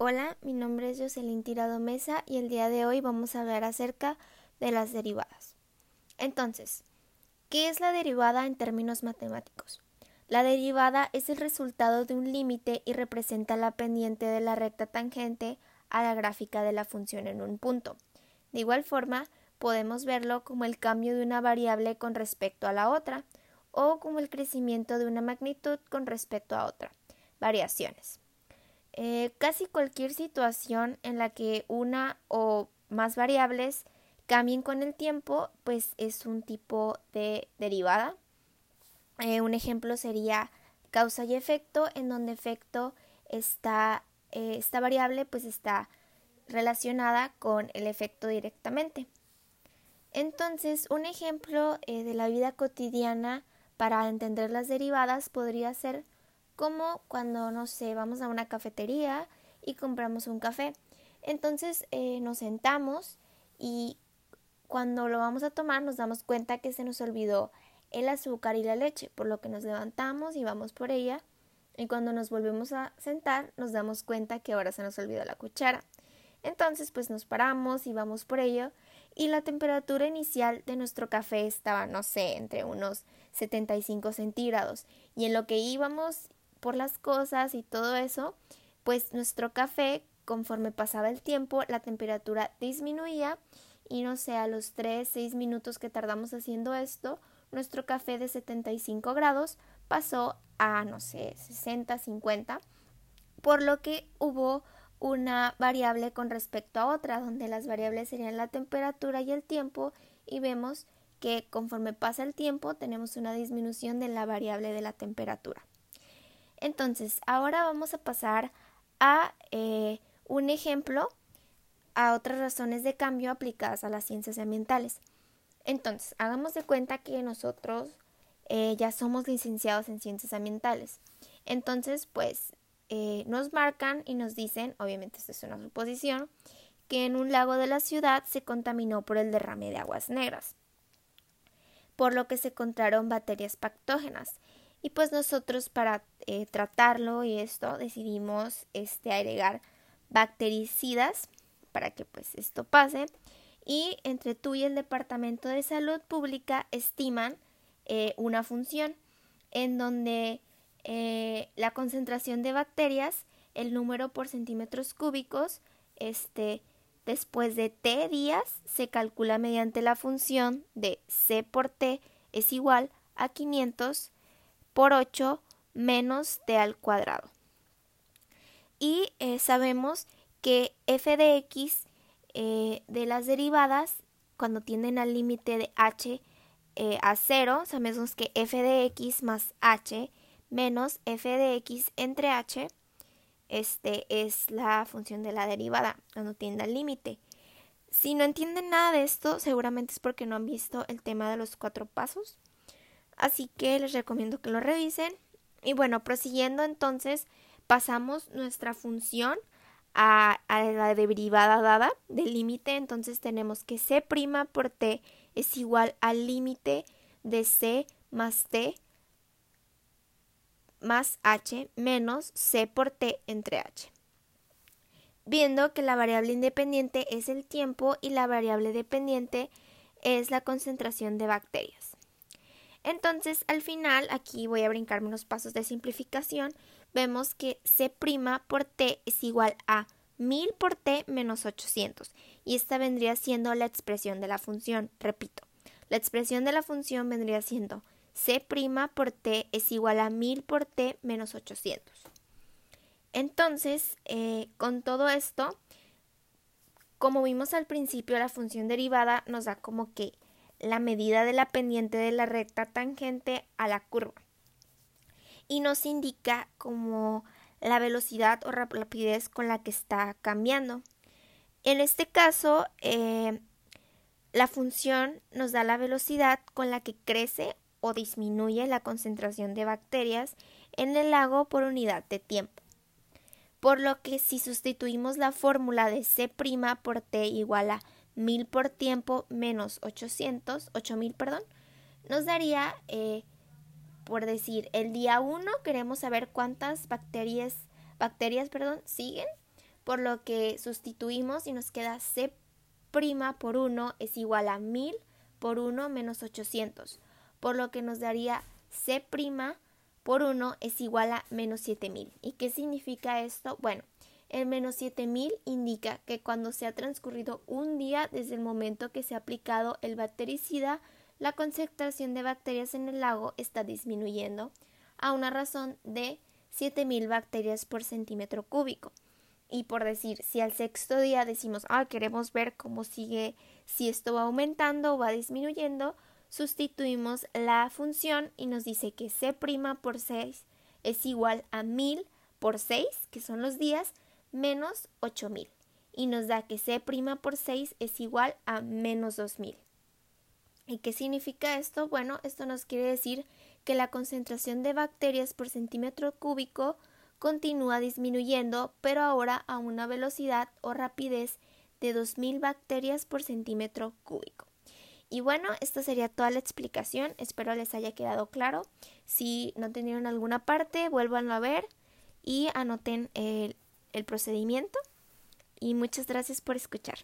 Hola, mi nombre es Jocelyn Tirado Mesa y el día de hoy vamos a hablar acerca de las derivadas. Entonces, ¿qué es la derivada en términos matemáticos? La derivada es el resultado de un límite y representa la pendiente de la recta tangente a la gráfica de la función en un punto. De igual forma, podemos verlo como el cambio de una variable con respecto a la otra o como el crecimiento de una magnitud con respecto a otra. Variaciones. Eh, casi cualquier situación en la que una o más variables cambien con el tiempo, pues es un tipo de derivada. Eh, un ejemplo sería causa y efecto, en donde efecto está, eh, esta variable pues está relacionada con el efecto directamente. Entonces, un ejemplo de la vida cotidiana para entender las derivadas podría ser como cuando, no sé, vamos a una cafetería y compramos un café. Entonces eh, nos sentamos y cuando lo vamos a tomar nos damos cuenta que se nos olvidó el azúcar y la leche, por lo que nos levantamos y vamos por ella y cuando nos volvemos a sentar nos damos cuenta que ahora se nos olvidó la cuchara. Entonces pues nos paramos y vamos por ello y la temperatura inicial de nuestro café estaba, no sé, entre unos 75 centígrados y en lo que íbamos por las cosas y todo eso, pues nuestro café, conforme pasaba el tiempo, la temperatura disminuía y no sé, a los 3, 6 minutos que tardamos haciendo esto, nuestro café de 75 grados pasó a, no sé, 60, 50, por lo que hubo una variable con respecto a otra, donde las variables serían la temperatura y el tiempo, y vemos que conforme pasa el tiempo tenemos una disminución de la variable de la temperatura. Entonces, ahora vamos a pasar a eh, un ejemplo a otras razones de cambio aplicadas a las ciencias ambientales. Entonces, hagamos de cuenta que nosotros eh, ya somos licenciados en ciencias ambientales. Entonces, pues eh, nos marcan y nos dicen, obviamente esto es una suposición, que en un lago de la ciudad se contaminó por el derrame de aguas negras, por lo que se encontraron bacterias patógenas y pues nosotros para eh, tratarlo y esto decidimos este, agregar bactericidas para que pues esto pase. Y entre tú y el Departamento de Salud Pública estiman eh, una función en donde eh, la concentración de bacterias, el número por centímetros cúbicos, este, después de T días se calcula mediante la función de C por T es igual a 500 por 8 menos t al cuadrado. Y eh, sabemos que f de x eh, de las derivadas, cuando tienden al límite de h eh, a 0, sabemos que f de x más h menos f de x entre h, este es la función de la derivada cuando tiende al límite. Si no entienden nada de esto, seguramente es porque no han visto el tema de los cuatro pasos. Así que les recomiendo que lo revisen. Y bueno, prosiguiendo entonces, pasamos nuestra función a, la derivada dada del límite. Entonces tenemos que C' por T es igual al límite de C más T más H menos C por T entre H. Viendo que la variable independiente es el tiempo y la variable dependiente es la concentración de bacterias. Entonces, al final, aquí voy a brincarme unos pasos de simplificación, vemos que C' por T es igual a 1000 por T menos 800. Y esta vendría siendo la expresión de la función. Repito, la expresión de la función vendría siendo C' por T es igual a 1000 por T menos 800. Entonces, eh, con todo esto, como vimos al principio, la función derivada nos da como que la medida de la pendiente de la recta tangente a la curva y nos indica como la velocidad o rapidez con la que está cambiando. En este caso, eh, la función nos da la velocidad con la que crece o disminuye la concentración de bacterias en el lago por unidad de tiempo. Por lo que si sustituimos la fórmula de C' por T igual a 1000 por tiempo menos 800, 8000, perdón, nos daría, eh, por decir, el día 1 queremos saber cuántas bacterias, bacterias, perdón, siguen, por lo que sustituimos y nos queda C' por 1 es igual a 1000 por 1 menos 800, por lo que nos daría C' por 1 es igual a menos 7000. ¿Y qué significa esto? Bueno, el menos 7000 indica que cuando se ha transcurrido un día desde el momento que se ha aplicado el bactericida, la concentración de bacterias en el lago está disminuyendo a una razón de 7000 bacterias por centímetro cúbico. Y por decir, si al sexto día decimos, ah, queremos ver cómo sigue, si esto va aumentando o va disminuyendo, sustituimos la función y nos dice que C' por 6 es igual a 1000 por 6, que son los días, menos 8000. Y nos da que C' por 6 es igual a menos 2000. ¿Y qué significa esto? Bueno, esto nos quiere decir que la concentración de bacterias por centímetro cúbico continúa disminuyendo, pero ahora a una velocidad o rapidez de 2000 bacterias por centímetro cúbico. Y bueno, esta sería toda la explicación. Espero les haya quedado claro. Si no tenieron alguna parte, vuélvanlo a ver y anoten el, el procedimiento. Y muchas gracias por escuchar.